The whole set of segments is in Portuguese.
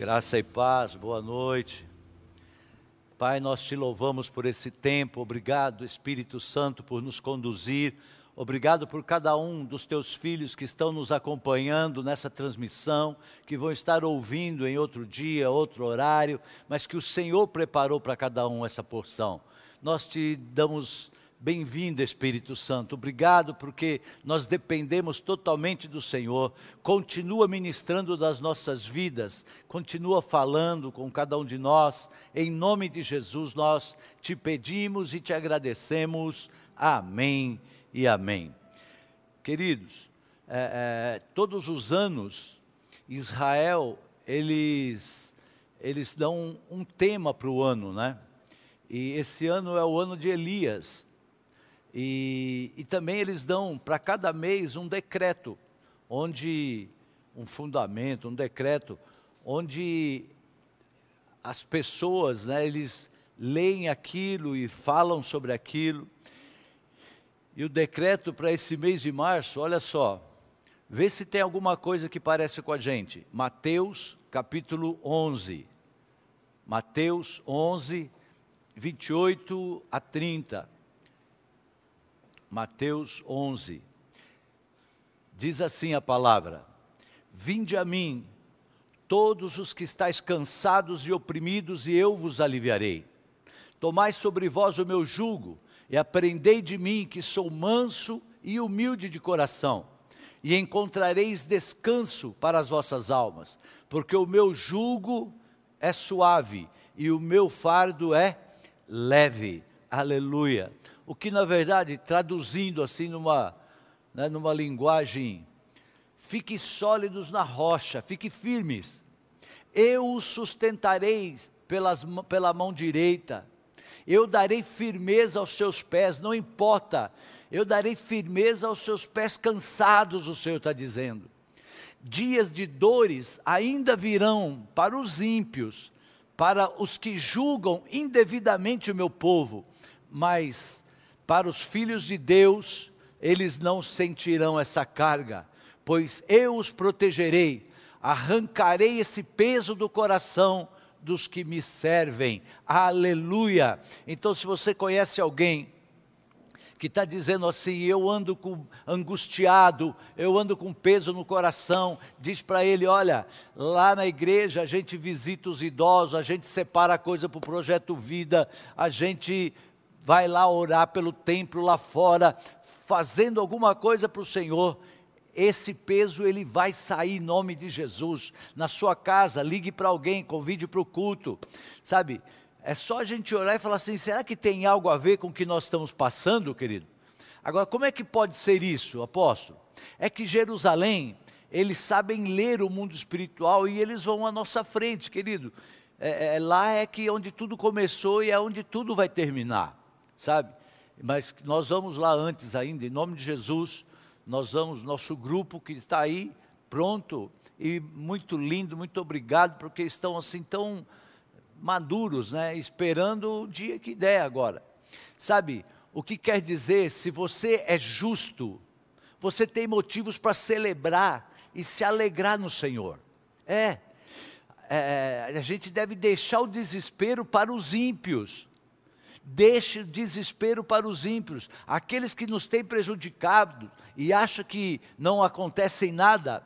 Graça e paz, boa noite. Pai, nós te louvamos por esse tempo, obrigado, Espírito Santo, por nos conduzir, obrigado por cada um dos teus filhos que estão nos acompanhando nessa transmissão, que vão estar ouvindo em outro dia, outro horário, mas que o Senhor preparou para cada um essa porção. Nós te damos Bem-vindo, Espírito Santo. Obrigado porque nós dependemos totalmente do Senhor. Continua ministrando das nossas vidas, continua falando com cada um de nós. Em nome de Jesus, nós te pedimos e te agradecemos. Amém e amém. Queridos, é, é, todos os anos, Israel, eles, eles dão um, tema para o ano, né? E esse ano é o ano de Elias. E, e também eles dão para cada mês um decreto, onde um fundamento, um decreto, onde as pessoas, né, eles leem aquilo e falam sobre aquilo. E o decreto para esse mês de março, olha só, vê se tem alguma coisa que parece com a gente. Mateus capítulo 11. Mateus 11, 28 a 30. Mateus 11. Diz assim a palavra: Vinde a mim, todos os que estáis cansados e oprimidos, e eu vos aliviarei. Tomai sobre vós o meu jugo, e aprendei de mim, que sou manso e humilde de coração, e encontrareis descanso para as vossas almas, porque o meu jugo é suave e o meu fardo é leve. Aleluia o que na verdade, traduzindo assim numa, né, numa linguagem, fique sólidos na rocha, fique firmes. Eu os sustentarei pelas, pela mão direita, eu darei firmeza aos seus pés, não importa, eu darei firmeza aos seus pés cansados, o Senhor está dizendo. Dias de dores ainda virão para os ímpios, para os que julgam indevidamente o meu povo, mas para os filhos de Deus, eles não sentirão essa carga, pois eu os protegerei, arrancarei esse peso do coração dos que me servem. Aleluia! Então, se você conhece alguém que está dizendo assim: eu ando com, angustiado, eu ando com peso no coração, diz para ele: olha, lá na igreja a gente visita os idosos, a gente separa a coisa para o projeto Vida, a gente vai lá orar pelo templo lá fora, fazendo alguma coisa para o Senhor, esse peso ele vai sair em nome de Jesus. Na sua casa, ligue para alguém, convide para o culto. Sabe, é só a gente orar e falar assim: será que tem algo a ver com o que nós estamos passando, querido? Agora, como é que pode ser isso, apóstolo? É que Jerusalém, eles sabem ler o mundo espiritual e eles vão à nossa frente, querido. É, é, lá é que onde tudo começou e é onde tudo vai terminar sabe? Mas nós vamos lá antes ainda, em nome de Jesus, nós vamos, nosso grupo que está aí, pronto, e muito lindo, muito obrigado, porque estão assim tão maduros, né? Esperando o dia que der agora. Sabe, o que quer dizer, se você é justo, você tem motivos para celebrar e se alegrar no Senhor. É, é, a gente deve deixar o desespero para os ímpios deixe desespero para os ímpios, aqueles que nos têm prejudicado e acham que não acontece nada,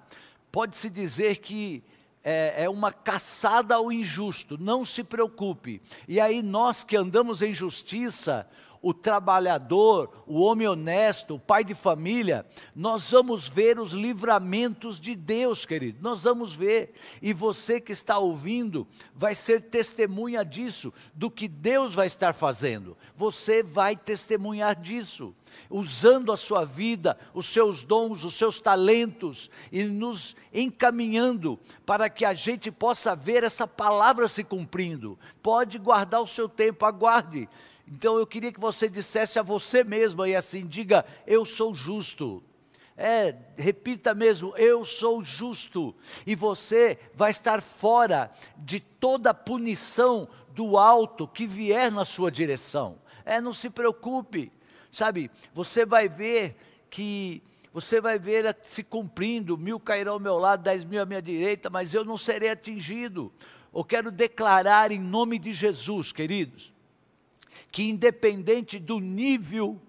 pode-se dizer que é, é, uma caçada ao injusto, não se preocupe. E aí nós que andamos em justiça, o trabalhador, o homem honesto, o pai de família, nós vamos ver os livramentos de Deus, querido, nós vamos ver. E você que está ouvindo vai ser testemunha disso, do que Deus vai estar fazendo. Você vai testemunhar disso, usando a sua vida, os seus dons, os seus talentos e nos encaminhando para que a gente possa ver essa palavra se cumprindo. Pode guardar o seu tempo, aguarde então eu queria que você dissesse a você mesmo aí assim: diga, eu sou justo. É, repita mesmo, eu sou justo. E você vai estar fora de toda punição do alto que vier na sua direção. É, não se preocupe, sabe? Você vai ver que você vai ver se cumprindo, mil cairão ao meu lado, dez mil à minha direita, mas eu não serei atingido. Eu quero declarar em nome de Jesus, queridos, que independente do nível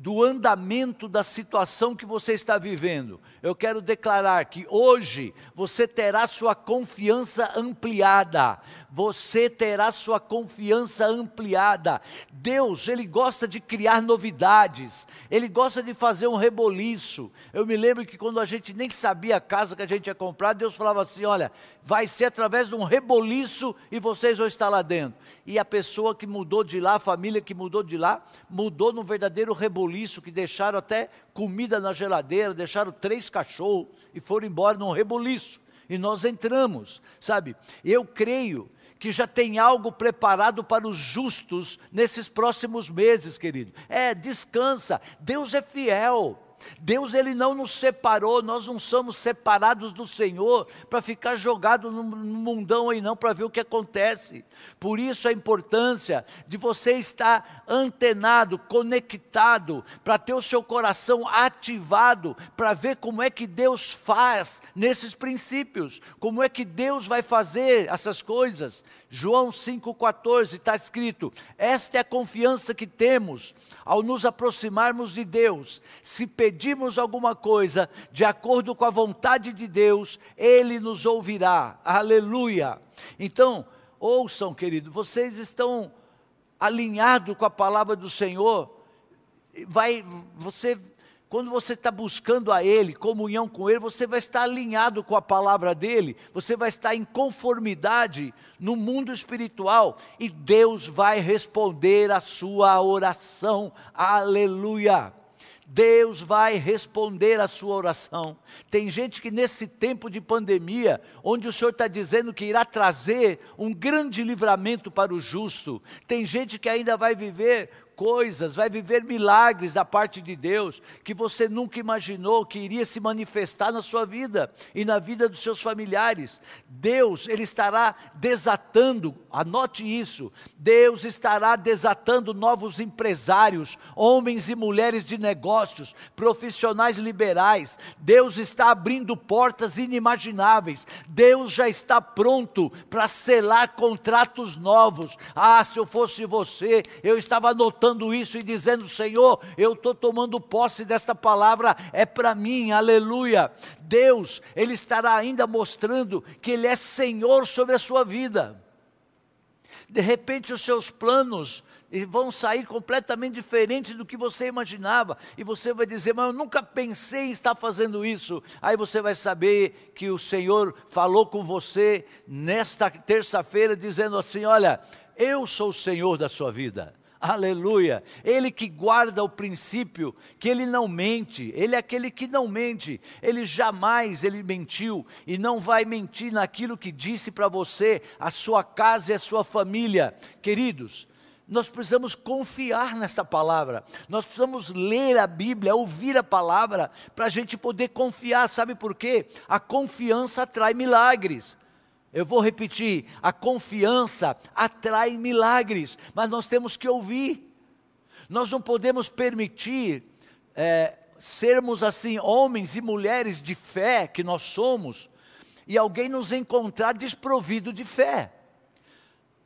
do andamento da situação que você está vivendo. Eu quero declarar que hoje você terá sua confiança ampliada. Você terá sua confiança ampliada. Deus, ele gosta de criar novidades. Ele gosta de fazer um reboliço. Eu me lembro que quando a gente nem sabia a casa que a gente ia comprar, Deus falava assim: "Olha, vai ser através de um reboliço e vocês vão estar lá dentro". E a pessoa que mudou de lá, a família que mudou de lá, mudou num verdadeiro reboliço reboliço, que deixaram até comida na geladeira, deixaram três cachorros e foram embora num reboliço. E nós entramos, sabe? Eu creio que já tem algo preparado para os justos nesses próximos meses, querido. É, descansa, Deus é fiel. Deus ele não nos separou, nós não somos separados do Senhor para ficar jogado no, mundão aí não, para ver o que acontece. Por isso a importância de você estar antenado, conectado, para ter o seu coração ativado, para ver como é que Deus faz nesses princípios, como é que Deus vai fazer essas coisas. João 5,14 está escrito: Esta é a confiança que temos ao nos aproximarmos de Deus. Se pedirmos alguma coisa de acordo com a vontade de Deus, Ele nos ouvirá. Aleluia. Então, ouçam, querido, vocês estão alinhados com a palavra do Senhor. Vai, você quando você está buscando a Ele, comunhão com Ele, você vai estar alinhado com a palavra dEle, você vai estar em conformidade no mundo espiritual e Deus vai responder a sua oração. Aleluia! Deus vai responder a sua oração. Tem gente que nesse tempo de pandemia, onde o Senhor está dizendo que irá trazer um grande livramento para o justo, tem gente que ainda vai viver coisas, vai viver milagres da parte de Deus que você nunca imaginou que iria se manifestar na sua vida e na vida dos seus familiares. Deus, Ele estará desatando, anote isso, Deus estará desatando novos empresários, homens e mulheres de negócios, profissionais liberais. Deus está abrindo portas inimagináveis. Deus já está pronto para selar contratos novos. Ah, se eu fosse você, eu estava anotando falando isso e dizendo: Senhor, eu estou tomando posse desta palavra, é para mim, aleluia. Deus, Ele estará ainda mostrando que Ele é Senhor sobre a sua vida. De repente, os seus planos vão sair completamente diferentes do que você imaginava, e você vai dizer, mas eu nunca pensei em estar fazendo isso. Aí você vai saber que o Senhor falou com você nesta terça-feira, dizendo assim: Olha, eu sou o Senhor da sua vida. Aleluia. Ele que guarda o princípio, que ele não mente, ele é aquele que não mente. Ele jamais ele mentiu e não vai mentir naquilo que disse para você, a sua casa e a sua família. Queridos, nós precisamos confiar nessa palavra, nós precisamos ler a Bíblia, ouvir a palavra, para a gente poder confiar, sabe por quê? A confiança atrai milagres. Eu vou repetir: a confiança atrai milagres, mas nós temos que ouvir. Nós não podemos permitir é, sermos assim, homens e mulheres de fé que nós somos, e alguém nos encontrar desprovido de fé.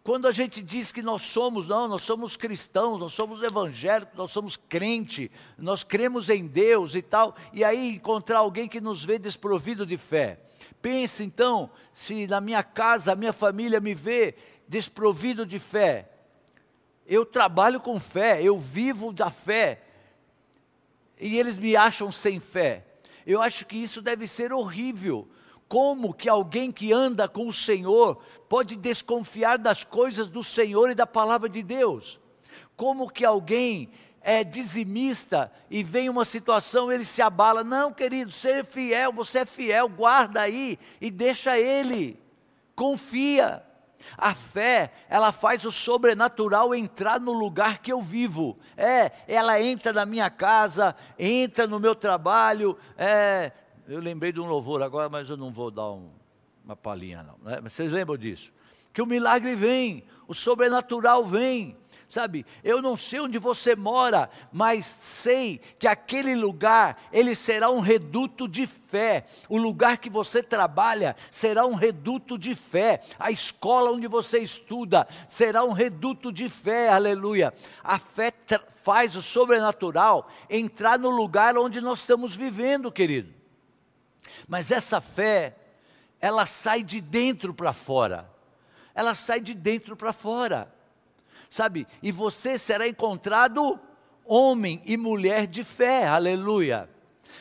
Quando a gente diz que nós somos, não, nós somos cristãos, nós somos evangélicos, nós somos crente, nós cremos em Deus e tal, e aí encontrar alguém que nos vê desprovido de fé. Pense então, se na minha casa, a minha família me vê desprovido de fé. Eu trabalho com fé, eu vivo da fé, e eles me acham sem fé. Eu acho que isso deve ser horrível. Como que alguém que anda com o Senhor pode desconfiar das coisas do Senhor e da palavra de Deus? Como que alguém é dizimista e vem uma situação, ele se abala. Não, querido, ser fiel, você é fiel, guarda aí e deixa ele. Confia. A fé, ela faz o sobrenatural entrar no lugar que eu vivo. É, ela entra na minha casa, entra no meu trabalho. É, eu lembrei de um louvor agora, mas eu não vou dar um, uma palhinha, não. Né? Vocês lembram disso? Que o milagre vem, o sobrenatural vem Sabe, eu não sei onde você mora, mas sei que aquele lugar, ele será um reduto de fé. O lugar que você trabalha será um reduto de fé. A escola onde você estuda será um reduto de fé. Aleluia. A fé faz o sobrenatural entrar no lugar onde nós estamos vivendo, querido. Mas essa fé, ela sai de dentro para fora. Ela sai de dentro para fora sabe? E você será encontrado homem e mulher de fé, aleluia.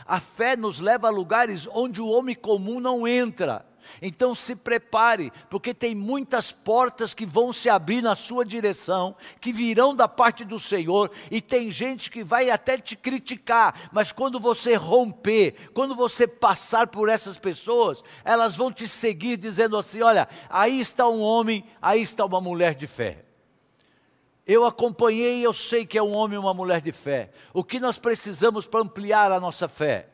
A fé nos leva a lugares onde o homem comum não entra. Então se prepare, porque tem muitas portas que vão se abrir na sua direção, que virão da parte do Senhor, e tem gente que vai até te criticar, mas quando você romper, quando você passar por essas pessoas, elas vão te seguir dizendo assim: olha, aí está um homem, aí está uma mulher de fé. Eu acompanhei e eu sei que é um homem e uma mulher de fé. O que nós precisamos para ampliar a nossa fé?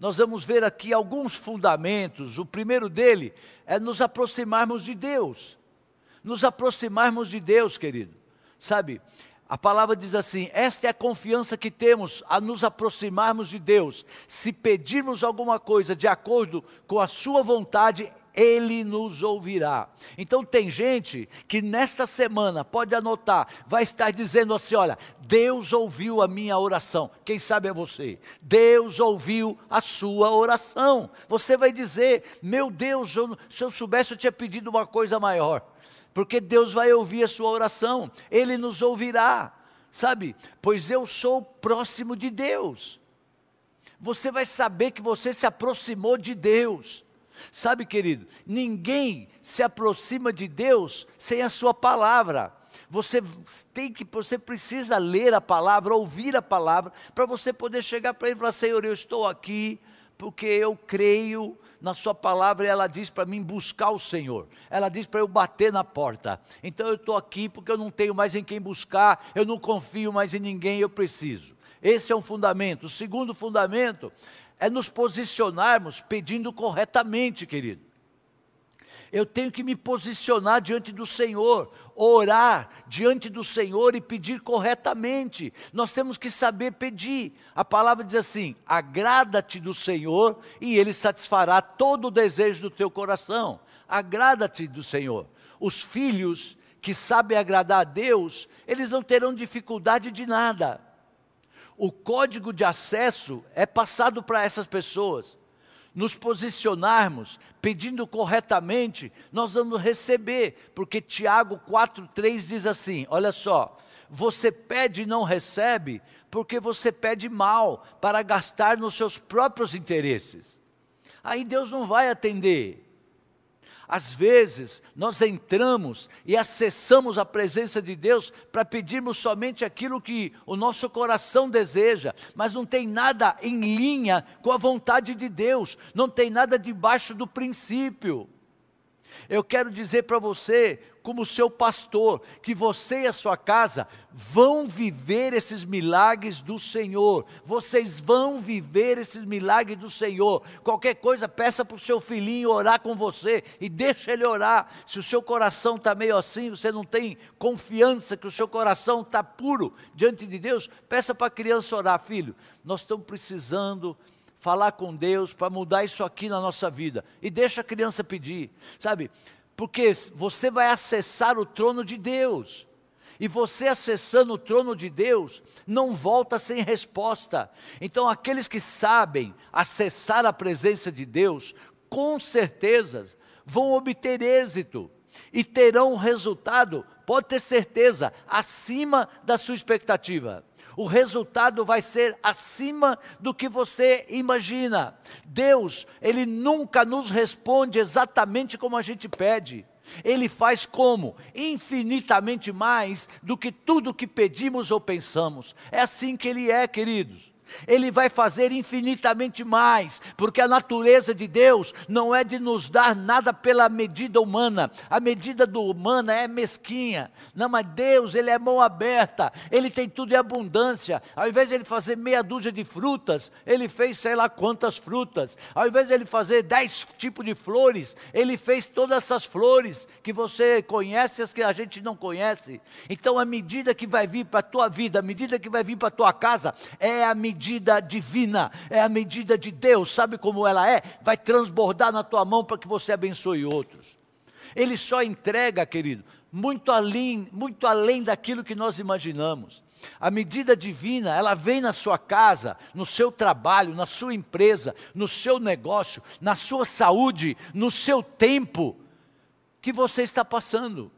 Nós vamos ver aqui alguns fundamentos. O primeiro dele é nos aproximarmos de Deus. Nos aproximarmos de Deus, querido. Sabe, a palavra diz assim: esta é a confiança que temos a nos aproximarmos de Deus. Se pedirmos alguma coisa de acordo com a Sua vontade, ele nos ouvirá. Então tem gente que nesta semana, pode anotar, vai estar dizendo assim: olha, Deus ouviu a minha oração. Quem sabe é você. Deus ouviu a sua oração. Você vai dizer: meu Deus, eu, se eu soubesse, eu tinha pedido uma coisa maior. Porque Deus vai ouvir a sua oração, Ele nos ouvirá, sabe? Pois eu sou próximo de Deus. Você vai saber que você se aproximou de Deus. Sabe, querido, ninguém se aproxima de Deus sem a sua palavra. Você tem que, você precisa ler a palavra, ouvir a palavra, para você poder chegar para ele e falar: Senhor, eu estou aqui porque eu creio na Sua palavra e ela diz para mim buscar o Senhor. Ela diz para eu bater na porta. Então eu estou aqui porque eu não tenho mais em quem buscar, eu não confio mais em ninguém, eu preciso. Esse é um fundamento. O segundo fundamento é nos posicionarmos pedindo corretamente, querido. Eu tenho que me posicionar diante do Senhor, orar diante do Senhor e pedir corretamente. Nós temos que saber pedir. A palavra diz assim: agrada-te do Senhor e Ele satisfará todo o desejo do teu coração. Agrada-te do Senhor. Os filhos que sabem agradar a Deus, eles não terão dificuldade de nada o código de acesso é passado para essas pessoas. Nos posicionarmos, pedindo corretamente, nós vamos receber, porque Tiago 4,3 diz assim: olha só, você pede e não recebe, porque você pede mal para gastar nos seus próprios interesses. Aí Deus não vai atender. Às vezes, nós entramos e acessamos a presença de Deus para pedirmos somente aquilo que o nosso coração deseja, mas não tem nada em linha com a vontade de Deus, não tem nada debaixo do princípio. Eu quero dizer para você como seu pastor, que você e a sua casa vão viver esses milagres do Senhor. Vocês vão viver esses milagres do Senhor. Qualquer coisa, peça para o seu filhinho orar com você e deixa ele orar. Se o seu coração está meio assim, você não tem confiança que o seu coração está puro diante de Deus, peça para a criança orar, filho. Nós estamos precisando falar com Deus para mudar isso aqui na nossa vida. E deixa a criança pedir, sabe? Porque você vai acessar o trono de Deus. E você acessando o trono de Deus, não volta sem resposta. Então, aqueles que sabem acessar a presença de Deus, com certeza vão obter êxito e terão resultado, pode ter certeza, acima da sua expectativa o resultado vai ser acima do que você imagina. Deus, Ele nunca nos responde exatamente como a gente pede. Ele faz como? Infinitamente mais do que tudo que pedimos ou pensamos. É assim que Ele é, queridos. Ele vai fazer infinitamente mais, porque a natureza de Deus não é de nos dar nada pela medida humana. A medida do humana é mesquinha. Não, mas Deus, ele é mão aberta, ele tem tudo em abundância. Ao invés de ele fazer meia dúzia de frutas, ele fez sei lá quantas frutas. Ao invés de ele fazer dez tipos de flores, ele fez todas essas flores que você conhece, as que a gente não conhece. Então a medida que vai vir para a tua vida, a medida que vai vir para a tua casa, é a medida medida divina, é a medida de Deus, sabe como ela é? Vai transbordar na tua mão para que você abençoe outros. Ele só entrega, querido, muito além, muito além daquilo que nós imaginamos. A medida divina, ela vem na sua casa, no seu trabalho, na sua empresa, no seu negócio, na sua saúde, no seu tempo que você está passando.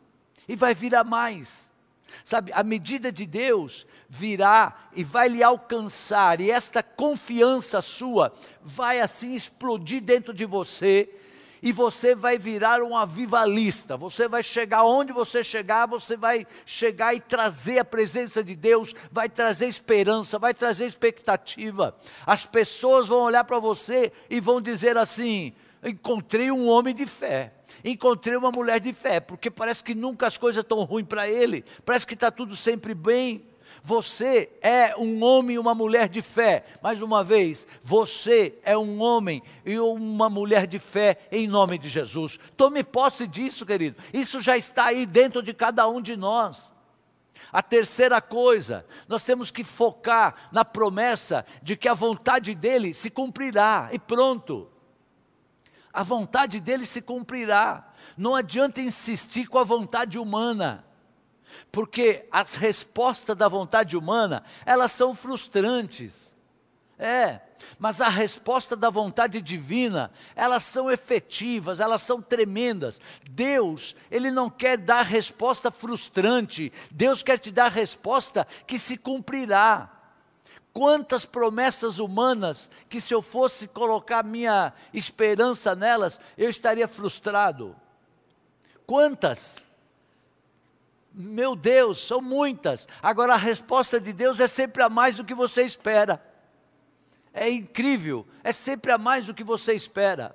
E vai vir a mais. Sabe, a medida de Deus virá e vai lhe alcançar, e esta confiança sua vai assim explodir dentro de você, e você vai virar um avivalista. Você vai chegar onde você chegar, você vai chegar e trazer a presença de Deus, vai trazer esperança, vai trazer expectativa. As pessoas vão olhar para você e vão dizer assim: encontrei um homem de fé encontrei uma mulher de fé, porque parece que nunca as coisas estão ruins para ele, parece que está tudo sempre bem. Você é um homem e uma mulher de fé. Mais uma vez, você é um homem e uma mulher de fé em nome de Jesus. Tome posse disso, querido. Isso já está aí dentro de cada um de nós. A terceira coisa, nós temos que focar na promessa de que a vontade dele se cumprirá e pronto a vontade dele se cumprirá. Não adianta insistir com a vontade humana, porque as respostas da vontade humana, elas são frustrantes. É, mas a resposta da vontade divina, elas são efetivas, elas são tremendas. Deus, Ele não quer dar resposta frustrante, Deus quer te dar resposta que se cumprirá. Quantas promessas humanas que se eu fosse colocar minha esperança nelas, eu estaria frustrado. Quantas? Meu Deus, são muitas. Agora a resposta de Deus é sempre a mais do que você espera. É incrível, é sempre a mais do que você espera.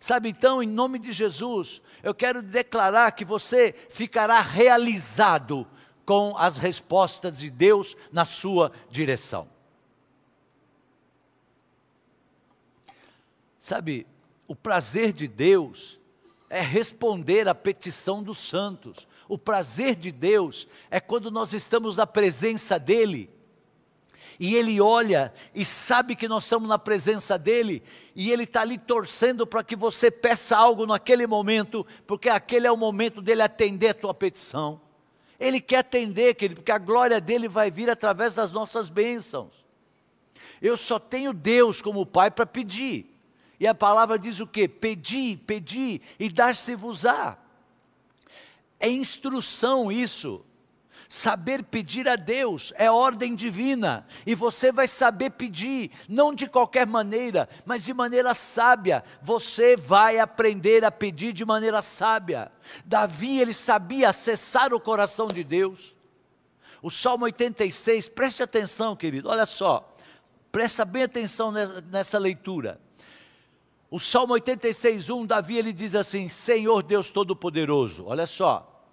Sabe então, em nome de Jesus, eu quero declarar que você ficará realizado com as respostas de Deus na sua direção. Sabe, o prazer de Deus é responder à petição dos santos. O prazer de Deus é quando nós estamos na presença dEle. E Ele olha e sabe que nós estamos na presença dEle, e Ele está ali torcendo para que você peça algo naquele momento, porque aquele é o momento dele atender a tua petição. Ele quer atender, querido, porque a glória dele vai vir através das nossas bênçãos. Eu só tenho Deus como Pai para pedir. E a palavra diz o que? Pedi, pedi e dar-se-vos-á. É instrução isso. Saber pedir a Deus é ordem divina, e você vai saber pedir, não de qualquer maneira, mas de maneira sábia. Você vai aprender a pedir de maneira sábia. Davi, ele sabia acessar o coração de Deus. O Salmo 86, preste atenção, querido, olha só, presta bem atenção nessa, nessa leitura. O Salmo 86, 1, Davi ele diz assim: Senhor Deus Todo-Poderoso, olha só,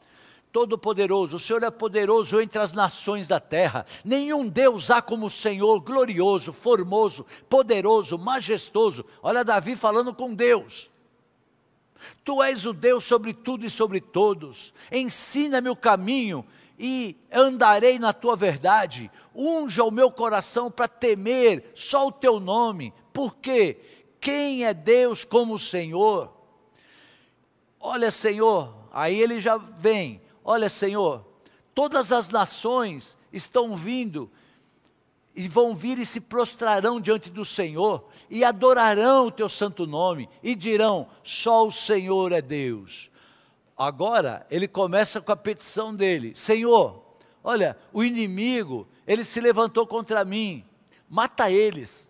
Todo-Poderoso, o Senhor é poderoso entre as nações da terra, nenhum Deus há como o Senhor, glorioso, formoso, poderoso, majestoso. Olha Davi falando com Deus. Tu és o Deus sobre tudo e sobre todos, ensina-me o caminho e andarei na tua verdade, unja o meu coração para temer só o teu nome, por quê? Quem é Deus como o Senhor? Olha, Senhor, aí ele já vem. Olha, Senhor, todas as nações estão vindo e vão vir e se prostrarão diante do Senhor e adorarão o teu santo nome e dirão: só o Senhor é Deus. Agora ele começa com a petição dele: Senhor, olha, o inimigo, ele se levantou contra mim, mata eles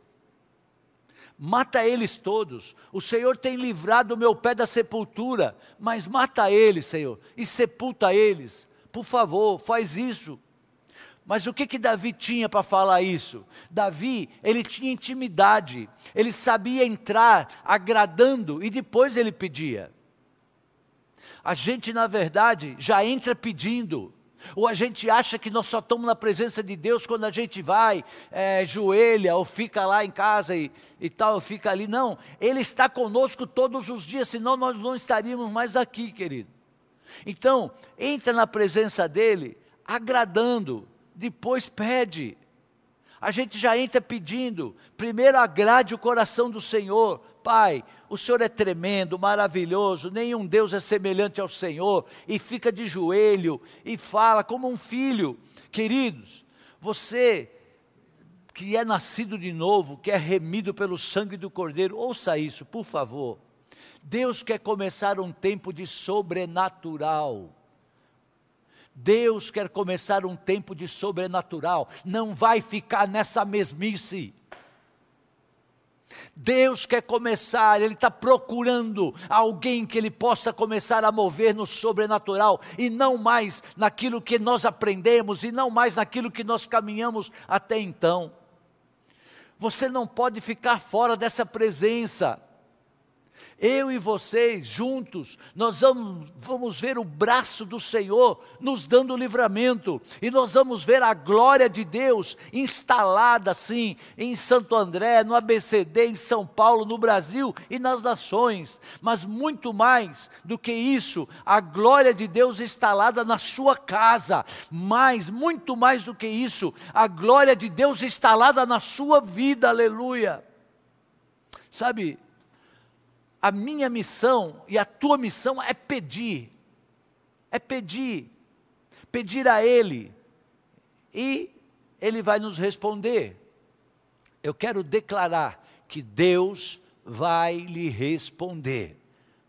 mata eles todos. O Senhor tem livrado o meu pé da sepultura, mas mata eles, Senhor, e sepulta eles. Por favor, faz isso. Mas o que que Davi tinha para falar isso? Davi, ele tinha intimidade, ele sabia entrar agradando e depois ele pedia. A gente, na verdade, já entra pedindo. Ou a gente acha que nós só estamos na presença de Deus quando a gente vai, é, joelha, ou fica lá em casa e, e tal, fica ali. Não, Ele está conosco todos os dias, senão nós não estaríamos mais aqui, querido. Então, entra na presença dEle, agradando, depois pede. A gente já entra pedindo, primeiro agrade o coração do Senhor. Pai, o Senhor é tremendo, maravilhoso, nenhum Deus é semelhante ao Senhor, e fica de joelho e fala como um filho. Queridos, você que é nascido de novo, que é remido pelo sangue do Cordeiro, ouça isso, por favor. Deus quer começar um tempo de sobrenatural. Deus quer começar um tempo de sobrenatural, não vai ficar nessa mesmice. Deus quer começar, Ele está procurando alguém que Ele possa começar a mover no sobrenatural e não mais naquilo que nós aprendemos e não mais naquilo que nós caminhamos até então. Você não pode ficar fora dessa presença. Eu e vocês juntos, nós vamos, vamos ver o braço do Senhor nos dando livramento, e nós vamos ver a glória de Deus instalada assim em Santo André, no ABCD, em São Paulo, no Brasil e nas nações. Mas muito mais do que isso, a glória de Deus instalada na sua casa, mais, muito mais do que isso, a glória de Deus instalada na sua vida, aleluia. Sabe, a minha missão e a tua missão é pedir, é pedir, pedir a Ele, e Ele vai nos responder. Eu quero declarar que Deus vai lhe responder.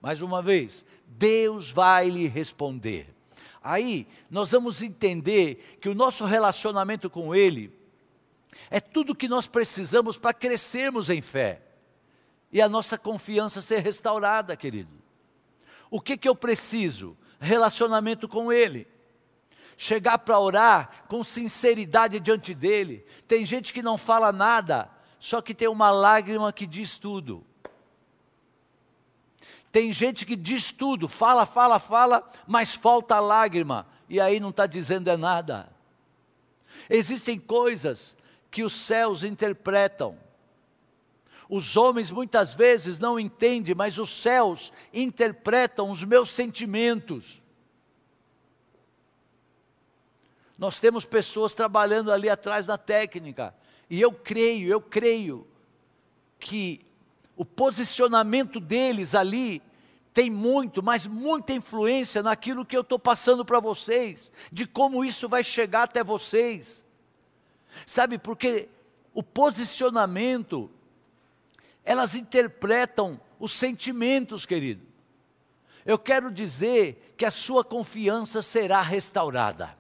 Mais uma vez, Deus vai lhe responder. Aí nós vamos entender que o nosso relacionamento com Ele é tudo que nós precisamos para crescermos em fé e a nossa confiança ser restaurada, querido. O que, que eu preciso? Relacionamento com Ele. Chegar para orar com sinceridade diante dEle. Tem gente que não fala nada, só que tem uma lágrima que diz tudo. Tem gente que diz tudo, fala, fala, fala, mas falta a lágrima, e aí não está dizendo é nada. Existem coisas que os céus interpretam, os homens muitas vezes não entendem, mas os céus interpretam os meus sentimentos. Nós temos pessoas trabalhando ali atrás na técnica, e eu creio, eu creio que o posicionamento deles ali tem muito, mas muita influência naquilo que eu estou passando para vocês, de como isso vai chegar até vocês. Sabe, porque o posicionamento elas interpretam os sentimentos, querido. Eu quero dizer que a sua confiança será restaurada.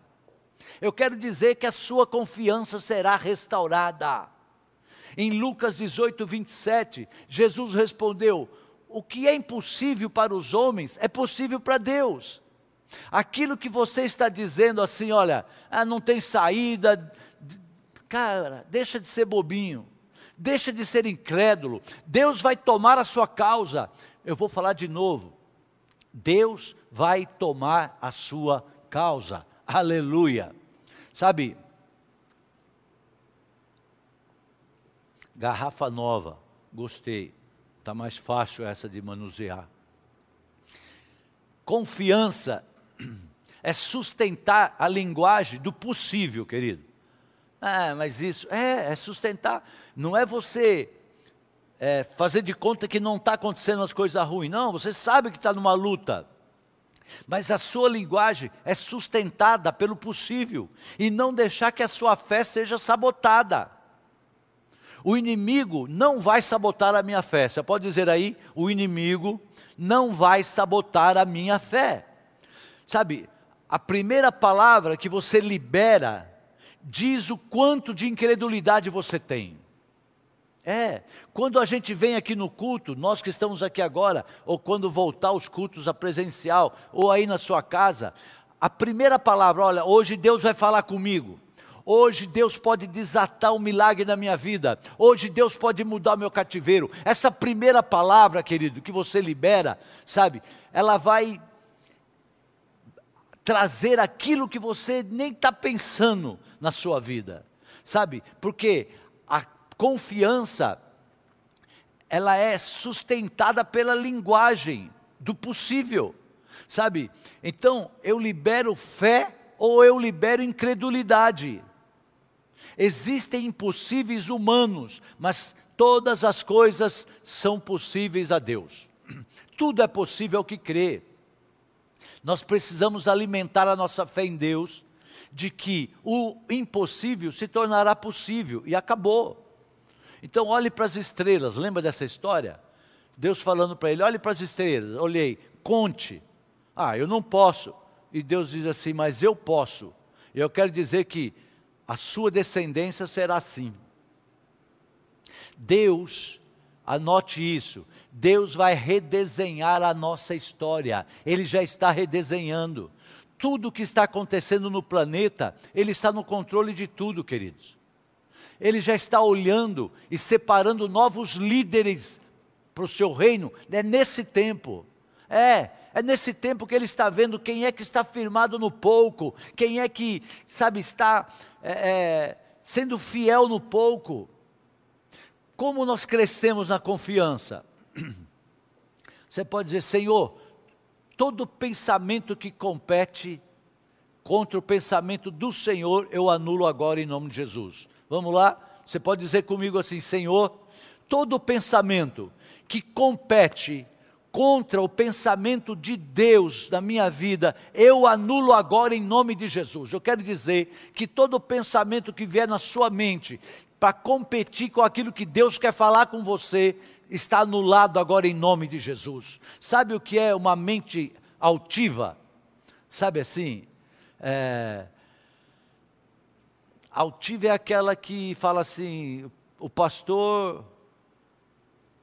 Eu quero dizer que a sua confiança será restaurada. Em Lucas 18, 27, Jesus respondeu: O que é impossível para os homens é possível para Deus. Aquilo que você está dizendo assim, olha, ah, não tem saída, cara, deixa de ser bobinho deixa de ser incrédulo, Deus vai tomar a sua causa. Eu vou falar de novo. Deus vai tomar a sua causa. Aleluia. Sabe, garrafa nova, gostei. Está mais fácil essa de manusear. Confiança é sustentar a linguagem do possível, querido. Ah, mas isso, é, é sustentar. Não é você é, fazer de conta que não está acontecendo as coisas ruins. Não, você sabe que está numa luta. Mas a sua linguagem é sustentada pelo possível. E não deixar que a sua fé seja sabotada. O inimigo não vai sabotar a minha fé. Você pode dizer aí, o inimigo não vai sabotar a minha fé. Sabe, a primeira palavra que você libera diz o quanto de incredulidade você tem. É, quando a gente vem aqui no culto, nós que estamos aqui agora, ou quando voltar os cultos a presencial, ou aí na sua casa, a primeira palavra, olha, hoje Deus vai falar comigo. Hoje Deus pode desatar um milagre na minha vida. Hoje Deus pode mudar o meu cativeiro. Essa primeira palavra, querido, que você libera, sabe? Ela vai trazer aquilo que você nem está pensando na sua vida, sabe? Porque a confiança, ela é sustentada pela linguagem do possível, sabe? Então, eu libero fé ou eu libero incredulidade. Existem impossíveis humanos, mas todas as coisas são possíveis a Deus. Tudo é possível ao que crê. Nós precisamos alimentar a nossa fé em Deus, de que o impossível se tornará possível, e acabou. Então, olhe para as estrelas, lembra dessa história? Deus falando para ele: olhe para as estrelas, olhei, conte. Ah, eu não posso. E Deus diz assim: mas eu posso. Eu quero dizer que a sua descendência será assim. Deus, anote isso, Deus vai redesenhar a nossa história, Ele já está redesenhando. Tudo que está acontecendo no planeta, Ele está no controle de tudo, queridos. Ele já está olhando e separando novos líderes para o seu reino, é nesse tempo. É, é nesse tempo que ele está vendo quem é que está firmado no pouco, quem é que, sabe, está é, é, sendo fiel no pouco. Como nós crescemos na confiança? Você pode dizer, Senhor, todo pensamento que compete contra o pensamento do Senhor, eu anulo agora em nome de Jesus. Vamos lá? Você pode dizer comigo assim, Senhor, todo pensamento que compete contra o pensamento de Deus na minha vida, eu anulo agora em nome de Jesus. Eu quero dizer que todo pensamento que vier na sua mente para competir com aquilo que Deus quer falar com você, está anulado agora em nome de Jesus. Sabe o que é uma mente altiva? Sabe assim? É, altiva é aquela que fala assim: o pastor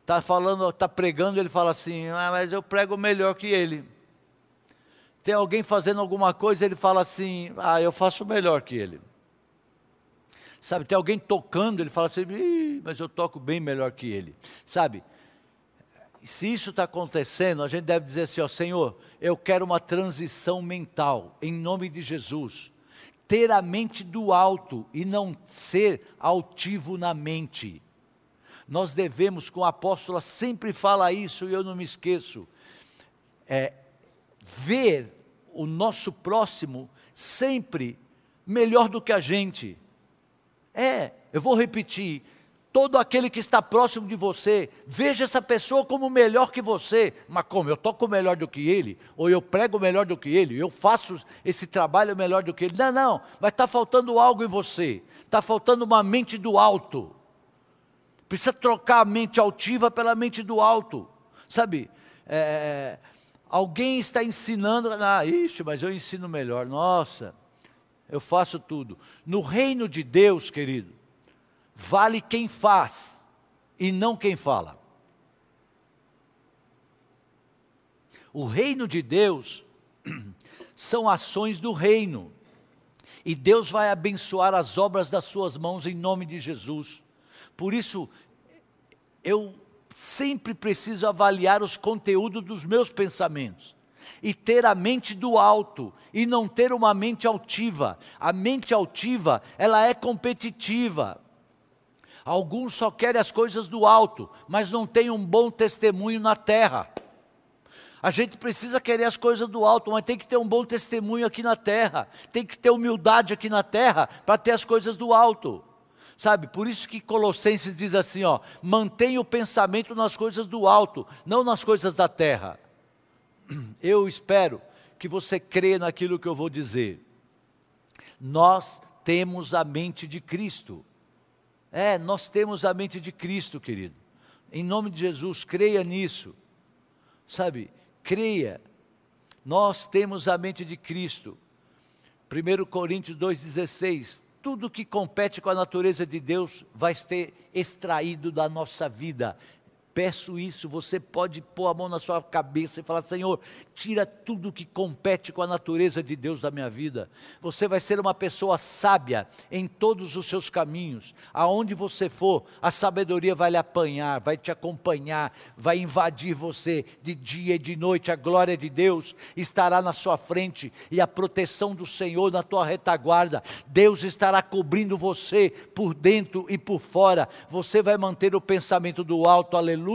está falando, está pregando, ele fala assim: ah, mas eu prego melhor que ele. Tem alguém fazendo alguma coisa, ele fala assim: ah, eu faço melhor que ele. Sabe, tem alguém tocando, ele fala assim, mas eu toco bem melhor que ele. Sabe, se isso está acontecendo, a gente deve dizer assim, ó Senhor, eu quero uma transição mental, em nome de Jesus. Ter a mente do alto e não ser altivo na mente. Nós devemos, com a apóstola sempre fala isso e eu não me esqueço, é, ver o nosso próximo sempre melhor do que a gente. É, eu vou repetir. Todo aquele que está próximo de você, veja essa pessoa como melhor que você. Mas como? Eu toco melhor do que ele? Ou eu prego melhor do que ele? Eu faço esse trabalho melhor do que ele? Não, não. Mas está faltando algo em você. Está faltando uma mente do alto. Precisa trocar a mente altiva pela mente do alto. Sabe? É, alguém está ensinando. Ah, ixi, mas eu ensino melhor. Nossa eu faço tudo. No reino de Deus, querido, vale quem faz e não quem fala. O reino de Deus são ações do reino. E Deus vai abençoar as obras das suas mãos em nome de Jesus. Por isso, eu sempre preciso avaliar os conteúdos dos meus pensamentos e ter a mente do alto e não ter uma mente altiva. A mente altiva, ela é competitiva. Alguns só querem as coisas do alto, mas não têm um bom testemunho na terra. A gente precisa querer as coisas do alto, mas tem que ter um bom testemunho aqui na terra. Tem que ter humildade aqui na terra para ter as coisas do alto. Sabe, por isso que Colossenses diz assim, ó, mantenha o pensamento nas coisas do alto, não nas coisas da terra. eu espero que você crê naquilo que eu vou dizer. Nós temos a mente de Cristo. É, nós temos a mente de Cristo, querido. Em nome de Jesus, creia nisso. Sabe, creia. Nós temos a mente de Cristo. 1 Coríntios 2,16. Tudo que compete com a natureza de Deus vai ser extraído da nossa vida peço isso. Você pode pôr a mão na sua cabeça e falar: Senhor, tira tudo que compete com a natureza de Deus da minha vida. Você vai ser uma pessoa sábia em todos os seus caminhos. Aonde você for, a sabedoria vai lhe apanhar, vai te acompanhar, vai invadir você de dia e de noite. A glória de Deus estará na sua frente e a proteção do Senhor na tua retaguarda. Deus estará cobrindo você por dentro e por fora. Você vai manter o pensamento do alto, aleluia,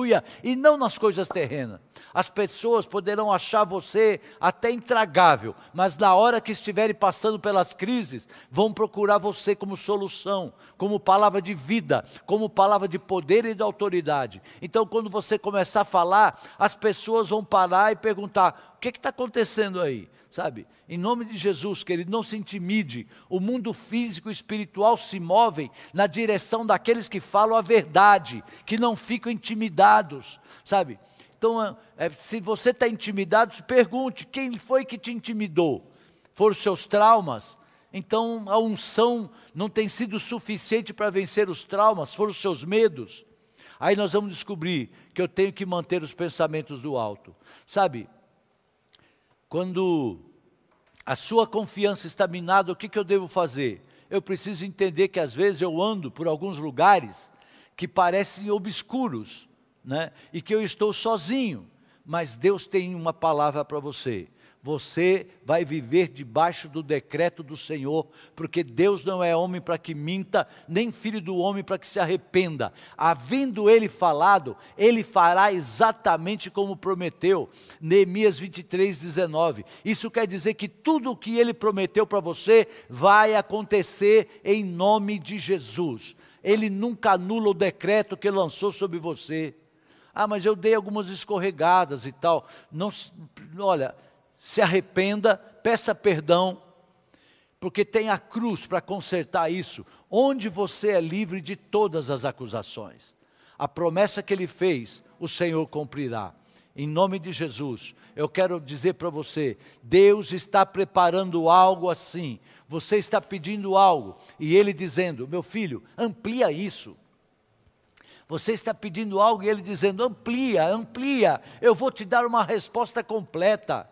e não nas coisas terrenas. As pessoas poderão achar você até intragável, mas na hora que estiverem passando pelas crises, vão procurar você como solução, como palavra de vida, como palavra de poder e de autoridade. Então, quando você começar a falar, as pessoas vão parar e perguntar: o que está acontecendo aí? Sabe? Em nome de Jesus, que ele não se intimide. O mundo físico e espiritual se movem na direção daqueles que falam a verdade, que não ficam intimidados, sabe? Então, é, se você está intimidado, pergunte: quem foi que te intimidou? Foram os seus traumas? Então, a unção não tem sido suficiente para vencer os traumas, foram os seus medos. Aí nós vamos descobrir que eu tenho que manter os pensamentos do alto. Sabe, quando a sua confiança está minada, o que, que eu devo fazer? Eu preciso entender que às vezes eu ando por alguns lugares que parecem obscuros, né? e que eu estou sozinho, mas Deus tem uma palavra para você. Você vai viver debaixo do decreto do Senhor, porque Deus não é homem para que minta, nem filho do homem para que se arrependa. Havendo ele falado, ele fará exatamente como prometeu. Neemias 23, 19. Isso quer dizer que tudo o que ele prometeu para você vai acontecer em nome de Jesus. Ele nunca anula o decreto que lançou sobre você. Ah, mas eu dei algumas escorregadas e tal. Não, olha, se arrependa, peça perdão, porque tem a cruz para consertar isso, onde você é livre de todas as acusações. A promessa que ele fez, o Senhor cumprirá. Em nome de Jesus, eu quero dizer para você: Deus está preparando algo assim. Você está pedindo algo e Ele dizendo: Meu filho, amplia isso. Você está pedindo algo e ele dizendo: amplia, amplia, eu vou te dar uma resposta completa.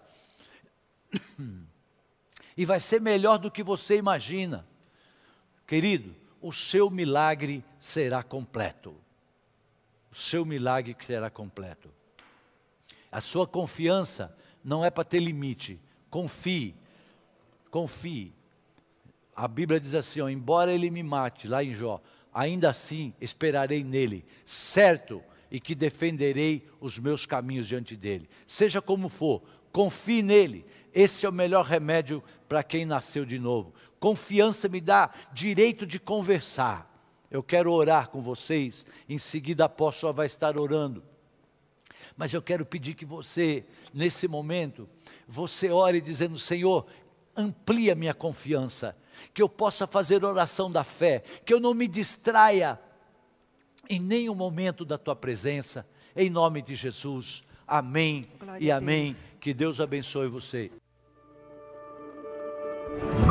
E vai ser melhor do que você imagina. Querido, o seu milagre será completo. O seu milagre será completo. A sua confiança não é para ter limite. Confie, confie. A Bíblia diz assim: ó, embora ele me mate, lá em Jó, ainda assim esperarei nele, certo, e que defenderei os meus caminhos diante dele. Seja como for, confie nele. Esse é o melhor remédio para quem nasceu de novo. Confiança me dá direito de conversar. Eu quero orar com vocês, em seguida a apóstola vai estar orando. Mas eu quero pedir que você, nesse momento, você ore dizendo: Senhor, amplia minha confiança, que eu possa fazer oração da fé, que eu não me distraia em nenhum momento da tua presença, em nome de Jesus. Amém Glória e amém. Deus. Que Deus abençoe você. Thank you.